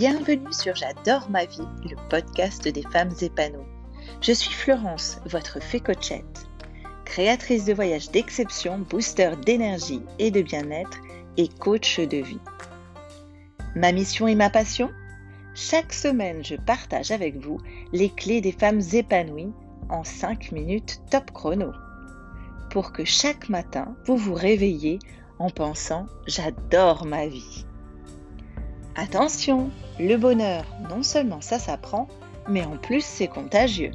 Bienvenue sur J'adore ma vie, le podcast des femmes épanouies. Je suis Florence, votre fée coachette, créatrice de voyages d'exception, booster d'énergie et de bien-être et coach de vie. Ma mission et ma passion? Chaque semaine, je partage avec vous les clés des femmes épanouies en 5 minutes top chrono. Pour que chaque matin, vous vous réveillez en pensant J'adore ma vie. Attention, le bonheur, non seulement ça s'apprend, mais en plus c'est contagieux.